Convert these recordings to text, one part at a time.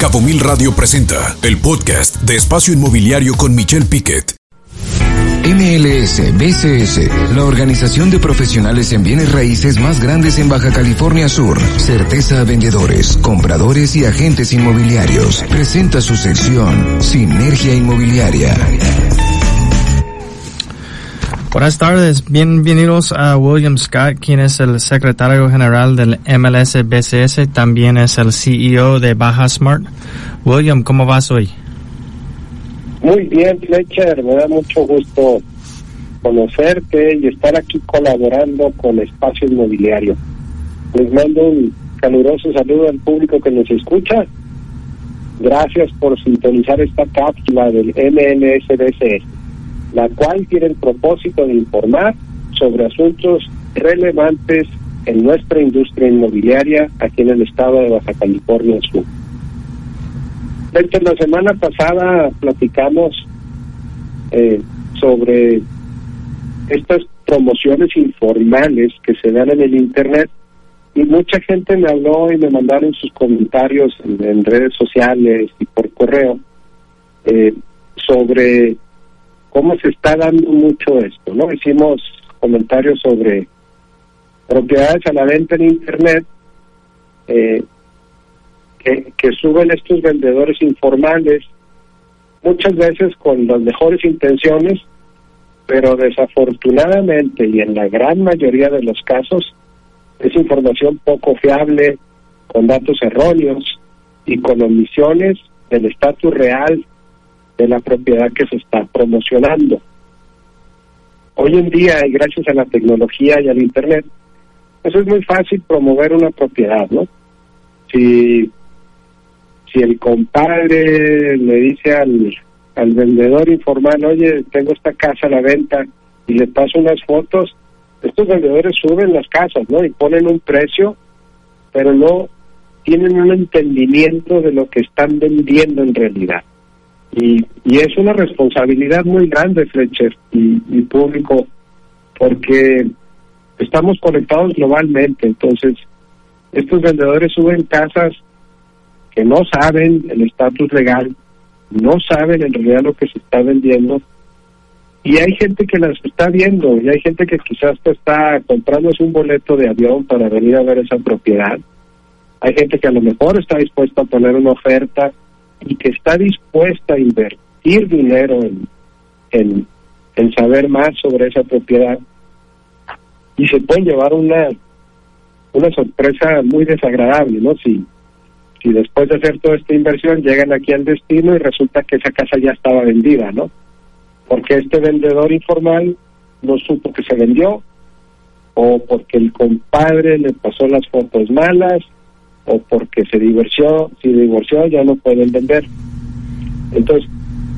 Cabo Mil Radio presenta el podcast de Espacio Inmobiliario con Michelle Piquet. MLS BCS, la organización de profesionales en bienes raíces más grandes en Baja California Sur. Certeza a vendedores, compradores y agentes inmobiliarios. Presenta su sección Sinergia Inmobiliaria. Buenas tardes, bienvenidos a William Scott, quien es el secretario general del MLS BCS, también es el CEO de Baja Smart. William, ¿cómo vas hoy? Muy bien, Fletcher, me da mucho gusto conocerte y estar aquí colaborando con Espacio Inmobiliario. Les mando un caluroso saludo al público que nos escucha. Gracias por sintonizar esta cápsula del MLSBCS la cual tiene el propósito de informar sobre asuntos relevantes en nuestra industria inmobiliaria aquí en el estado de Baja California Sur. la semana pasada platicamos eh, sobre estas promociones informales que se dan en el Internet y mucha gente me habló y me mandaron sus comentarios en, redes sociales y por correo eh, sobre cómo se está dando mucho esto, ¿no? Hicimos comentarios sobre propiedades a la venta en Internet eh, que, que suben estos vendedores informales, muchas veces con las mejores intenciones, pero desafortunadamente y en la gran mayoría de los casos es información poco fiable, con datos erróneos y con omisiones del estatus real de la propiedad que se está promocionando. Hoy en día, y gracias a la tecnología y al Internet, pues es muy fácil promover una propiedad, ¿no? Si, si el compadre le dice al, al vendedor informal, oye, tengo esta casa a la venta y le paso unas fotos, estos vendedores suben las casas, ¿no? Y ponen un precio, pero no tienen un entendimiento de lo que están vendiendo en realidad. Y, y es una responsabilidad muy grande, Fletcher, y, público, porque estamos conectados globalmente. Entonces, estos vendedores suben casas que no saben el estatus legal, no saben en realidad lo que se está vendiendo, y hay gente que las está viendo, y hay gente que quizás está comprándose un boleto de avión para venir a ver esa propiedad. Hay gente que a lo mejor está dispuesta a poner una oferta y que está dispuesta a invertir dinero en, en, saber más sobre esa propiedad y se puede llevar una una sorpresa muy desagradable, ¿no? Si, si después de hacer toda esta inversión llegan aquí al destino y resulta que esa casa ya estaba vendida, ¿no? Porque este vendedor informal no supo que se vendió o porque el compadre le pasó las fotos malas o porque se divorció, si divorció ya no pueden vender. Entonces,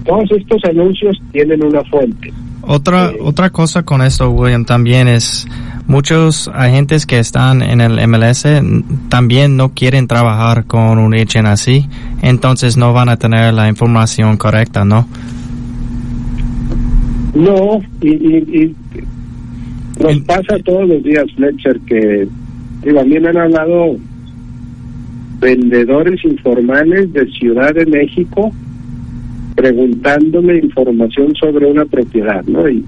todos estos anuncios tienen una fuente. Otra eh, otra cosa con esto, William, también es muchos agentes que están en el MLS también no quieren trabajar con un agent así, entonces no van a tener la información correcta, ¿no? No, y, y, nos pasa todos los días, Fletcher, que digo, a mí me han hablado vendedores informales de Ciudad de México preguntándome información sobre una propiedad, ¿no? Y,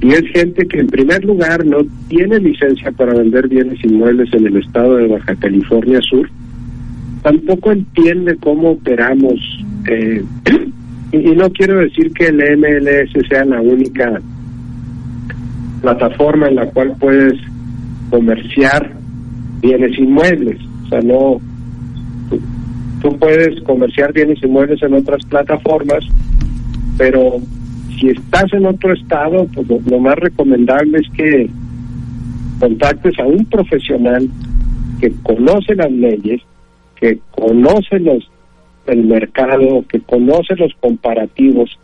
es gente que en primer lugar no tiene licencia para vender bienes inmuebles en el estado de Baja California Sur, tampoco entiende cómo operamos, eh, y no quiero decir que el MLS sea la única plataforma en la cual puedes comerciar bienes inmuebles sea, no, tú, puedes comerciar bienes inmuebles en otras plataformas, pero si estás en otro estado, pues lo, más recomendable es que contactes a un profesional que conoce las leyes, que conoce los el mercado, que conoce los comparativos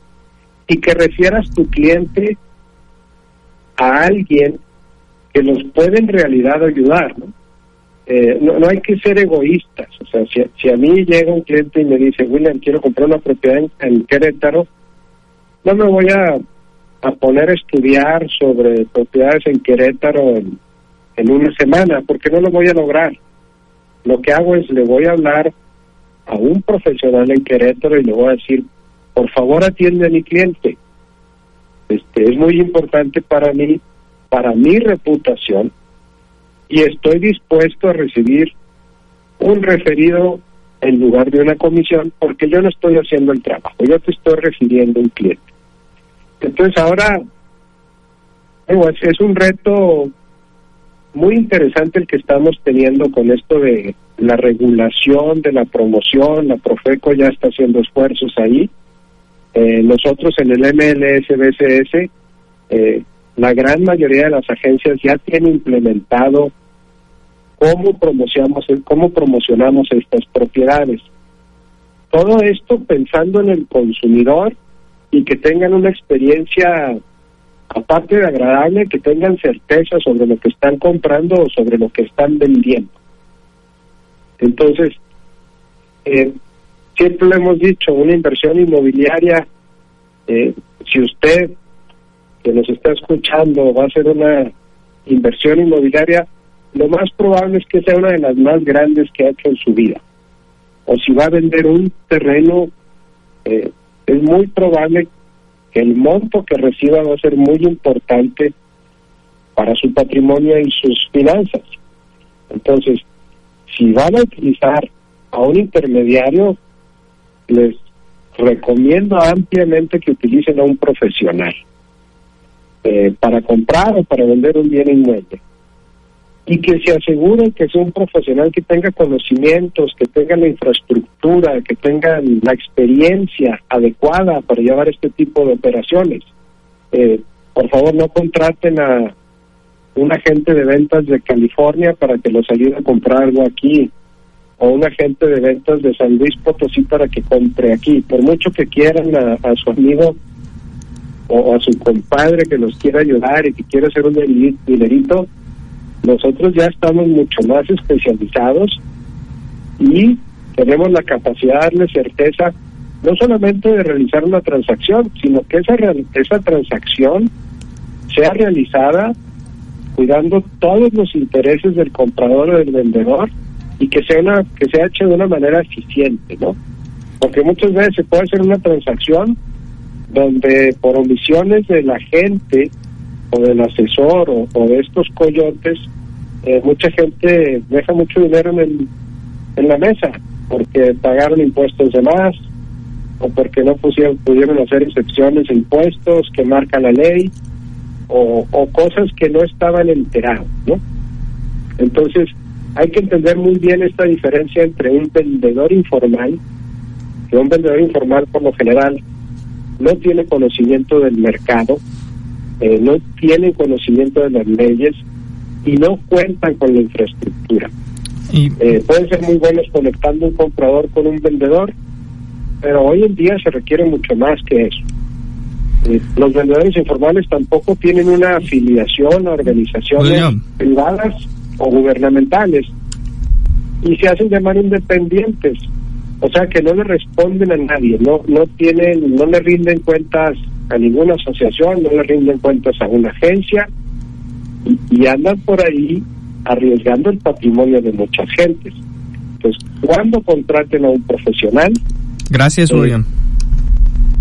y que refieras tu cliente a alguien que los puede en realidad ayudar, ¿no? Eh, no, no hay que ser egoístas. O sea, si, si, a mí llega un cliente y me dice, William, quiero comprar una propiedad en, Querétaro, no me voy a, a, poner a estudiar sobre propiedades en Querétaro en, en una semana, porque no lo voy a lograr. Lo que hago es, le voy a hablar a un profesional en Querétaro y le voy a decir, por favor atiende a mi cliente. Este, es muy importante para mí, para mi reputación, y estoy dispuesto a recibir un referido en lugar de una comisión porque yo no estoy haciendo el trabajo, yo te estoy refiriendo un cliente. Entonces ahora es un reto muy interesante el que estamos teniendo con esto de la regulación de la promoción, la Profeco ya está haciendo esfuerzos ahí. Eh, nosotros en el MLS BCS, eh, la gran mayoría de las agencias ya tienen implementado cómo promocionamos, cómo promocionamos estas propiedades. Todo esto pensando en el consumidor y que tengan una experiencia aparte de agradable, que tengan certeza sobre lo que están comprando o sobre lo que están vendiendo. Entonces, eh, siempre lo hemos dicho, una inversión inmobiliaria, eh, si usted que nos está escuchando va a hacer una inversión inmobiliaria, lo más probable es que sea una de las más grandes que ha hecho en su vida. O si va a vender un terreno, eh, es muy probable que el monto que reciba va a ser muy importante para su patrimonio y sus finanzas. Entonces, si van a utilizar a un intermediario, les recomiendo ampliamente que utilicen a un profesional eh, para comprar o para vender un bien inmueble y que se aseguren que sea un profesional que tenga conocimientos, que tenga la infraestructura, que tenga la experiencia adecuada para llevar este tipo de operaciones. Eh, por favor, no contraten a un agente de ventas de California para que los ayude a comprar algo aquí, o un agente de ventas de San Luis Potosí para que compre aquí. Por mucho que quieran a, su amigo o a su compadre que los quiera ayudar y que quiera hacer un dinerito, nosotros ya estamos mucho más especializados y tenemos la capacidad de darle certeza no solamente de realizar una transacción, sino que esa, esa transacción sea realizada cuidando todos los intereses del comprador o del vendedor y que sea una que sea hecha de una manera eficiente, ¿no? Porque muchas veces se puede hacer una transacción donde por omisiones de la gente o del asesor o, de estos coyotes, eh, mucha gente deja mucho dinero en, el, en la mesa porque pagaron impuestos de más o porque no pusieron, pudieron hacer excepciones impuestos que marca la ley o, o cosas que no estaban enterados, ¿no? Entonces, hay que entender muy bien esta diferencia entre un vendedor informal, que un vendedor informal por lo general no tiene conocimiento del mercado, eh, no tienen conocimiento de las leyes y no cuentan con la infraestructura. Y... Eh, pueden ser muy buenos conectando un comprador con un vendedor, pero hoy en día se requiere mucho más que eso. Eh, los vendedores informales tampoco tienen una afiliación a organizaciones privadas o gubernamentales y se hacen llamar independientes, o sea que no le responden a nadie, no no tienen, no le rinden cuentas a ninguna asociación, no le rinden cuentas a una agencia y, andan por ahí arriesgando el patrimonio de muchas gentes. Entonces, cuando contraten a un profesional? Gracias, eh, William.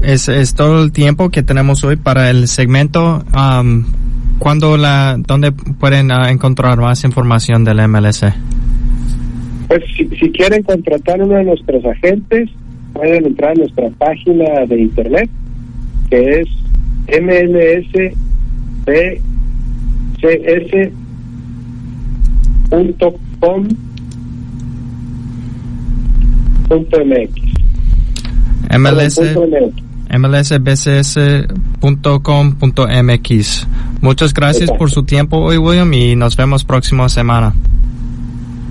Es, es todo el tiempo que tenemos hoy para el segmento. Um, ¿Cuándo la, dónde pueden uh, encontrar más información del MLC? Pues si, si, quieren contratar a uno de nuestros agentes, pueden entrar a nuestra página de internet que es mlsbcs.com.mx. MLS, mlsbcs.com.mx. Muchas gracias por su tiempo hoy, William, y nos vemos próxima semana.